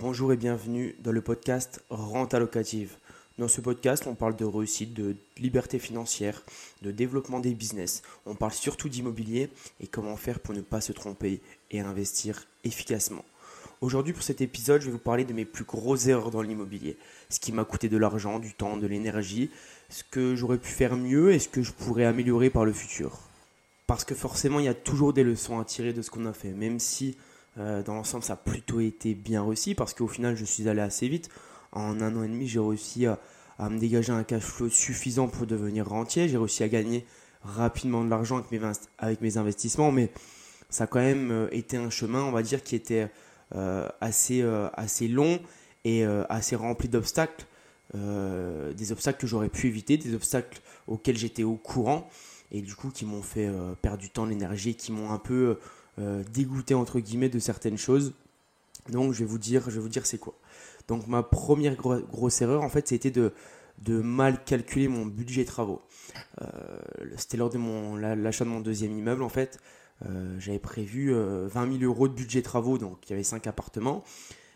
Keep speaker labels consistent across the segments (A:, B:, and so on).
A: Bonjour et bienvenue dans le podcast Renta locative. Dans ce podcast, on parle de réussite, de liberté financière, de développement des business. On parle surtout d'immobilier et comment faire pour ne pas se tromper et investir efficacement. Aujourd'hui, pour cet épisode, je vais vous parler de mes plus grosses erreurs dans l'immobilier. Ce qui m'a coûté de l'argent, du temps, de l'énergie, ce que j'aurais pu faire mieux et ce que je pourrais améliorer par le futur. Parce que forcément, il y a toujours des leçons à tirer de ce qu'on a fait, même si euh, dans l'ensemble, ça a plutôt été bien réussi parce qu'au final, je suis allé assez vite. En un an et demi, j'ai réussi à, me dégager un cash flow suffisant pour devenir rentier. J'ai réussi à gagner rapidement de l'argent avec mes, investissements, mais ça a quand même euh, été un chemin, on va dire, qui était euh, assez, assez long et assez rempli d'obstacles. des obstacles que j'aurais pu éviter, des obstacles auxquels j'étais au courant et du coup qui m'ont fait perdre du temps, l'énergie, qui m'ont un peu euh, dégoûté entre guillemets de certaines choses. Donc je vais vous dire, je vais vous dire c'est quoi. Donc ma première grosse erreur en fait c'était de, mal calculer mon budget travaux. Euh, c'était lors de mon l'achat de mon deuxième immeuble en fait. Euh, j'avais prévu 20 000 euros de budget travaux, donc il y avait 5 appartements.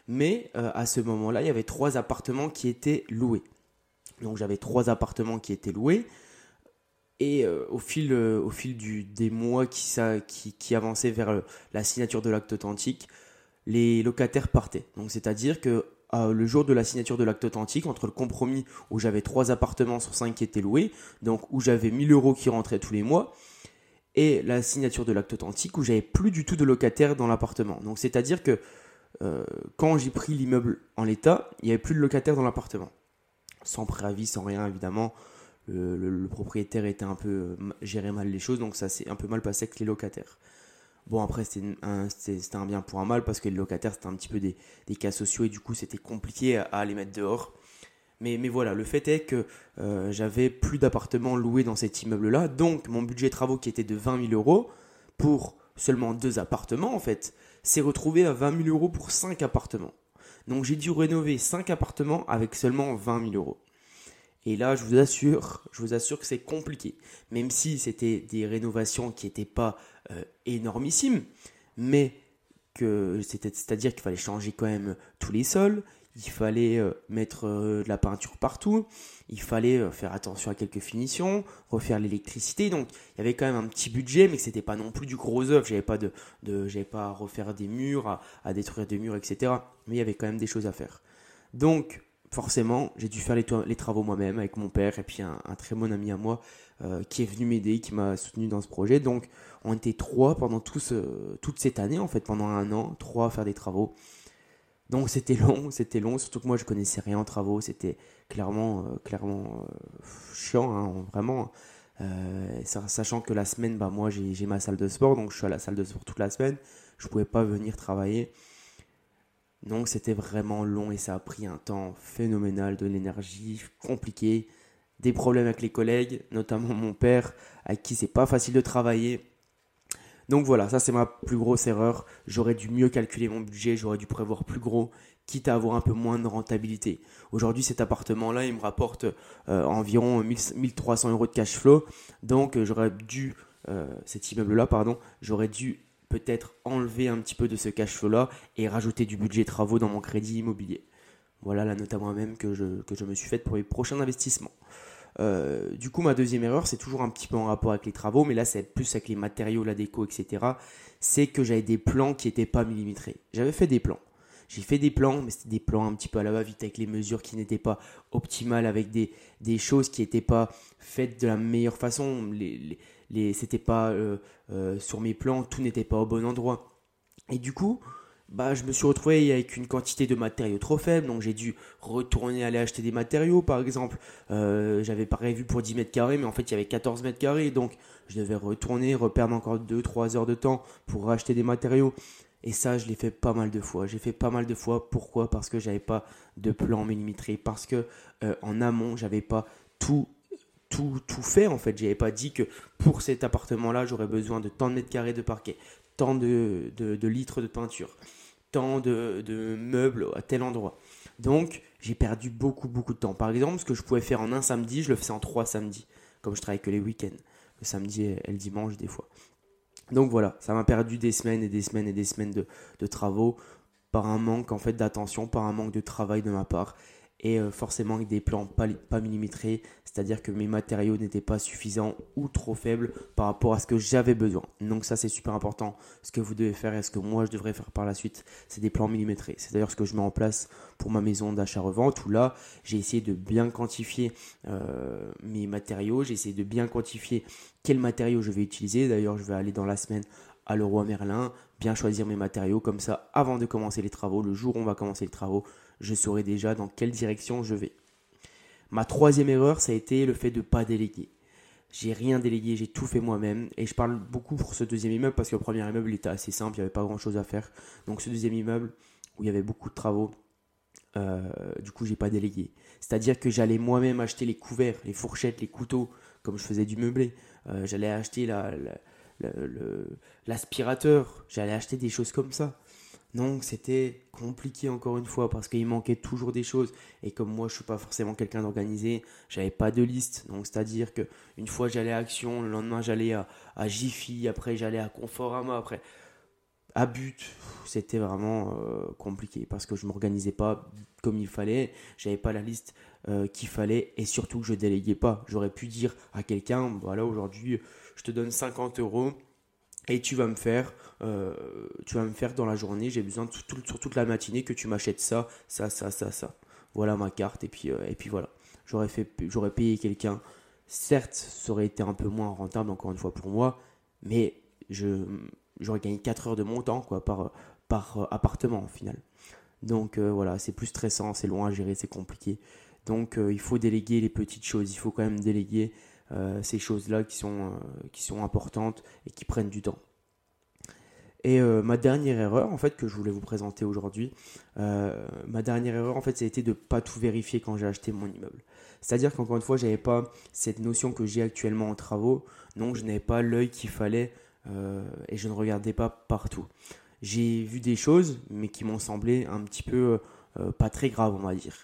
A: Mais à ce moment-là, il y avait 3 appartements qui étaient loués. Donc j'avais 3 appartements qui étaient loués. Et euh, au fil, euh, au fil des mois qui, avançaient vers euh, la signature de l'acte authentique, les locataires partaient. Donc c'est-à-dire que le jour de la signature de l'acte authentique, entre le compromis où j'avais trois appartements sur cinq qui étaient loués, donc où j'avais 1000 euros qui rentraient tous les mois, et la signature de l'acte authentique où j'avais plus du tout de locataires dans l'appartement. Donc c'est-à-dire que quand j'ai pris l'immeuble en l'état, il n'y avait plus de locataires dans l'appartement. Sans préavis, sans rien évidemment le, propriétaire était un peu euh, géré mal les choses, donc ça s'est un peu mal passé avec les locataires. Bon, après, c'était un, un, bien pour un mal parce que les locataires, c'était un petit peu des, cas sociaux et du coup, c'était compliqué à, les mettre dehors. Mais, mais, voilà, le fait est que euh, j'avais plus d'appartements loués dans cet immeuble-là, donc mon budget travaux qui était de 20 000 euros pour seulement deux appartements, en fait, s'est retrouvé à 20 000 euros pour cinq appartements. Donc j'ai dû rénover cinq appartements avec seulement 20 000 euros. Et là, je vous assure, je vous assure que c'est compliqué. Même si c'était des rénovations qui n'étaient pas euh, énormissimes, mais que c'est-à-dire qu'il fallait changer quand même tous les sols, il fallait euh, mettre euh, de la peinture partout, il fallait faire attention à quelques finitions, refaire l'électricité. Donc il y avait quand même un petit budget, mais que c'était pas non plus du gros œuvre. J'avais pas de, de j'avais pas à refaire des murs, à détruire des murs, etc. Mais il y avait quand même des choses à faire. Donc forcément, j'ai dû faire les, travaux moi-même avec mon père et puis un, très bon ami à moi euh, qui est venu m'aider, qui m'a soutenu dans ce projet. Donc, on était trois pendant toute cette année, en fait, pendant un an, trois à faire des travaux. Donc, c'était long, c'était long, surtout que moi, je connaissais rien en travaux. C'était clairement, euh, clairement euh, chiant, hein, vraiment. sachant que la semaine, bah, moi, j'ai ma salle de sport, donc je suis à la salle de sport toute la semaine. Je ne pouvais pas venir travailler. Donc c'était vraiment long et ça a pris un temps phénoménal, de l'énergie compliquée, des problèmes avec les collègues, notamment mon père, avec qui c'est pas facile de travailler. Donc voilà, ça c'est ma plus grosse erreur. J'aurais dû mieux calculer mon budget, j'aurais dû prévoir plus gros, quitte à avoir un peu moins de rentabilité. Aujourd'hui, cet appartement-là, il me rapporte euh, environ 1300 euros de cash flow. Donc euh, j'aurais dû, euh, cet immeuble-là, pardon, j'aurais dû peut-être enlever un petit peu de ce cash flow-là et rajouter du budget travaux dans mon crédit immobilier. Voilà la note à moi-même que je, que je me suis faite pour les prochains investissements. Euh, du coup, ma deuxième erreur, c'est toujours un petit peu en rapport avec les travaux, mais là, c'est plus avec les matériaux, la déco, etc. C'est que j'avais des plans qui n'étaient pas millimétrés. J'avais fait des plans. J'ai fait des plans, mais c'était des plans un petit peu à la va-vite avec les mesures qui n'étaient pas optimales, avec des, des choses qui n'étaient pas faites de la meilleure façon. C'était pas euh, euh, sur mes plans, tout n'était pas au bon endroit. Et du coup, bah, je me suis retrouvé avec une quantité de matériaux trop faible, donc j'ai dû retourner aller acheter des matériaux, par exemple. Euh, j'avais prévu pour 10 mètres carrés, mais en fait il y avait 14 mètres carrés, donc je devais retourner, reperdre encore 2-3 heures de temps pour racheter des matériaux. Et ça, je l'ai fait pas mal de fois. J'ai fait pas mal de fois. Pourquoi? Parce que j'avais pas de plan millimétré. Parce que en amont, j'avais pas tout tout, fait en fait. J'avais pas dit que pour cet appartement-là, j'aurais besoin de tant de mètres carrés de parquet, tant de, de, litres de peinture, tant de, de, meubles à tel endroit. Donc j'ai perdu beaucoup beaucoup de temps. Par exemple, ce que je pouvais faire en un samedi, je le faisais en trois samedis, comme je travaille que les week-ends, le samedi et le dimanche des fois. Donc voilà, ça m'a perdu des semaines et des semaines et des semaines de, de travaux par un manque en fait d'attention, par un manque de travail de ma part et euh, forcément avec des plans pas, millimétrés, c'est-à-dire que mes matériaux n'étaient pas suffisants ou trop faibles par rapport à ce que j'avais besoin. Donc ça c'est super important. Ce que vous devez faire et ce que moi je devrais faire par la suite, c'est des plans millimétrés. C'est d'ailleurs ce que je mets en place pour ma maison d'achat-revente où là j'ai essayé de bien quantifier euh, mes matériaux, j'ai essayé de bien quantifier quels matériaux je vais utiliser. D'ailleurs je vais aller dans la semaine à Leroy Merlin, bien choisir mes matériaux comme ça avant de commencer les travaux, le jour où on va commencer les travaux, je saurai déjà dans quelle direction je vais. Ma troisième erreur, ça a été le fait de ne pas déléguer. J'ai rien délégué, j'ai tout fait moi-même. Et je parle beaucoup pour ce deuxième immeuble parce que le premier immeuble était assez simple, il n'y avait pas grand-chose à faire. Donc ce deuxième immeuble où il y avait beaucoup de travaux, euh, du coup j'ai pas délégué. C'est-à-dire que j'allais moi-même acheter les couverts, les fourchettes, les couteaux, comme je faisais du meublé. Euh, j'allais acheter l'aspirateur, j'allais acheter des choses comme ça. Donc c'était compliqué encore une fois parce qu'il manquait toujours des choses et comme moi je suis pas forcément quelqu'un d'organisé, j'avais pas de liste. Donc c'est-à-dire que une fois j'allais à Action, le lendemain j'allais à, à après j'allais à Conforama, après à But, c'était vraiment euh, compliqué parce que je m'organisais pas comme il fallait, j'avais pas la liste euh, qu'il fallait et surtout que je déléguais pas. J'aurais pu dire à quelqu'un voilà aujourd'hui je te donne 50 euros et tu vas me faire, euh, tu vas me faire dans la journée, j'ai besoin sur toute la matinée que tu m'achètes ça, ça, ça, ça, ça. Voilà ma carte et puis, euh, et puis voilà. J'aurais fait, j'aurais payé quelqu'un. Certes, ça aurait été un peu moins rentable encore une fois pour moi, mais je, j'aurais gagné 4 heures de mon temps quoi par, par euh, appartement au final. Donc voilà, c'est plus stressant, c'est loin à gérer, c'est compliqué. Donc il faut déléguer les petites choses, il faut quand même déléguer ces choses-là qui, sont euh, qui sont importantes et qui prennent du temps. Et euh, ma dernière erreur, en fait, que je voulais vous présenter aujourd'hui, ma dernière erreur, en fait, ça a été de pas tout vérifier quand j'ai acheté mon immeuble. C'est-à-dire qu'encore une fois, j'avais pas cette notion que j'ai actuellement en travaux, donc je n'avais pas l'œil qu'il fallait et je ne regardais pas partout. J'ai vu des choses, mais qui m'ont semblé un petit peu pas très graves, on va dire.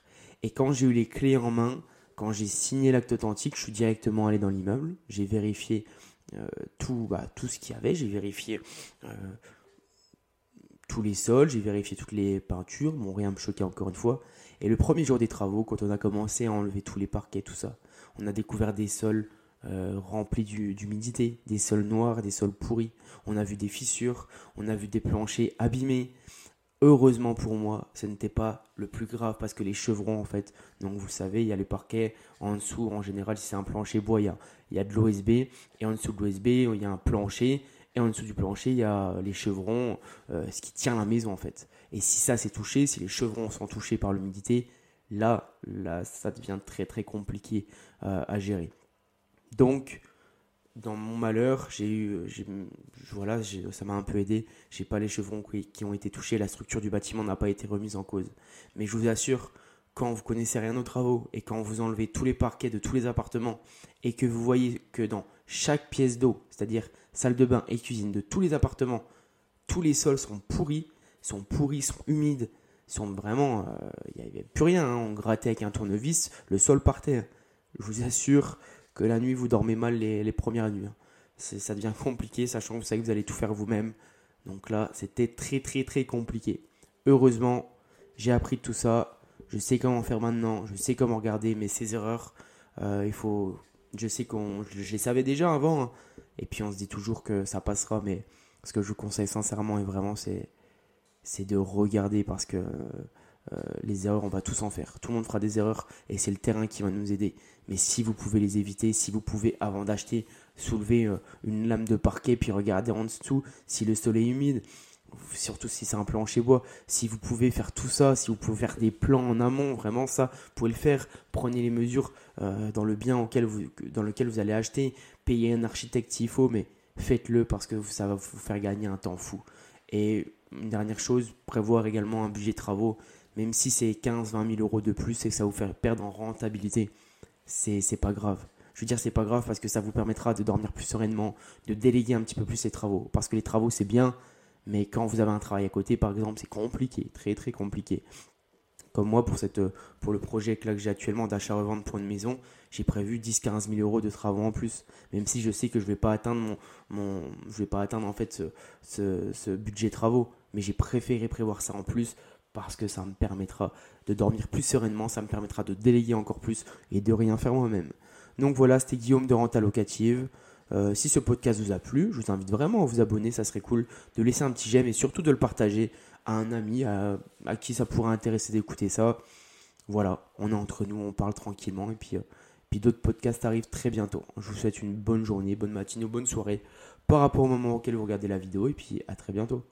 A: Et quand j'ai eu les clés en main, quand j'ai signé l'acte authentique, je suis directement allé dans l'immeuble. J'ai vérifié euh, tout, bah, tout ce qu'il y avait. J'ai vérifié euh, tous les sols, j'ai vérifié toutes les peintures. Bon, rien me choquait encore une fois. Et le premier jour des travaux, quand on a commencé à enlever tous les parquets, tout ça, on a découvert des sols euh, remplis d'humidité, des sols noirs, des sols pourris. On a vu des fissures, on a vu des planchers abîmés. Heureusement pour moi, ce n'était pas le plus grave parce que les chevrons, en fait, donc vous savez, il y a le parquet en dessous, en général, si c'est un plancher bois, il y a, de l'OSB, et en dessous de l'OSB, il y a un plancher, et en dessous du plancher, il y a les chevrons, euh, ce qui tient la maison, en fait. Et si ça s'est touché, si les chevrons sont touchés par l'humidité, là, là, ça devient très très compliqué euh, à gérer. Donc, dans mon malheur, j'ai eu, voilà, ça m'a un peu aidé. J'ai pas les chevrons qui, ont été touchés, la structure du bâtiment n'a pas été remise en cause. Mais je vous assure, quand vous connaissez rien aux travaux et quand vous enlevez tous les parquets de tous les appartements et que vous voyez que dans chaque pièce d'eau, c'est-à-dire salle de bain et cuisine de tous les appartements, tous les sols sont pourris, sont pourris, sont humides, sont vraiment, il euh, n'y avait plus rien. Hein. On grattait avec un tournevis, le sol partait. Je vous assure la nuit vous dormez mal les, premières nuits. Hein. Ça devient compliqué, sachant que vous savez que vous allez tout faire vous-même. Donc là, c'était très très très compliqué. Heureusement, j'ai appris tout ça. Je sais comment faire maintenant. Je sais comment regarder. Mais ces erreurs, euh, il faut. Je sais qu'on. Je, les savais déjà avant. Hein. Et puis on se dit toujours que ça passera. Mais ce que je vous conseille sincèrement et vraiment, c'est c'est de regarder parce que les erreurs, on va tous en faire. Tout le monde fera des erreurs et c'est le terrain qui va nous aider. Mais si vous pouvez les éviter, si vous pouvez, avant d'acheter, soulever euh, une lame de parquet puis regarder en dessous si le sol est humide, surtout si c'est un plancher bois, si vous pouvez faire tout ça, si vous pouvez faire des plans en amont, vraiment ça, vous pouvez le faire. Prenez les mesures euh, dans le bien auquel vous, dans lequel vous allez acheter, payez un architecte s'il faut, mais faites-le parce que ça va vous faire gagner un temps fou. Et une dernière chose, prévoir également un budget travaux même si c'est 15-20 000 euros de plus et que ça vous fait perdre en rentabilité, c'est pas grave. Je veux dire, c'est pas grave parce que ça vous permettra de dormir plus sereinement, de déléguer un petit peu plus les travaux. Parce que les travaux, c'est bien, mais quand vous avez un travail à côté, par exemple, c'est compliqué, très très compliqué. Comme moi, pour, cette, pour le projet que, j'ai actuellement d'achat-revente pour une maison, j'ai prévu 10-15 000 euros de travaux en plus. Même si je sais que je ne vais pas atteindre, mon, mon, je vais pas atteindre en fait ce, ce budget travaux. mais j'ai préféré prévoir ça en plus parce que ça me permettra de dormir plus sereinement, ça me permettra de déléguer encore plus et de rien faire moi-même. Donc voilà, c'était Guillaume de Renta Locative. Euh, si ce podcast vous a plu, je vous invite vraiment à vous abonner, ça serait cool de laisser un petit j'aime et surtout de le partager à un ami à, qui ça pourrait intéresser d'écouter ça. Voilà, on est entre nous, on parle tranquillement et puis, euh, puis d'autres podcasts arrivent très bientôt. Je vous souhaite une bonne journée, bonne matinée ou bonne soirée par rapport au moment auquel vous regardez la vidéo et puis à très bientôt.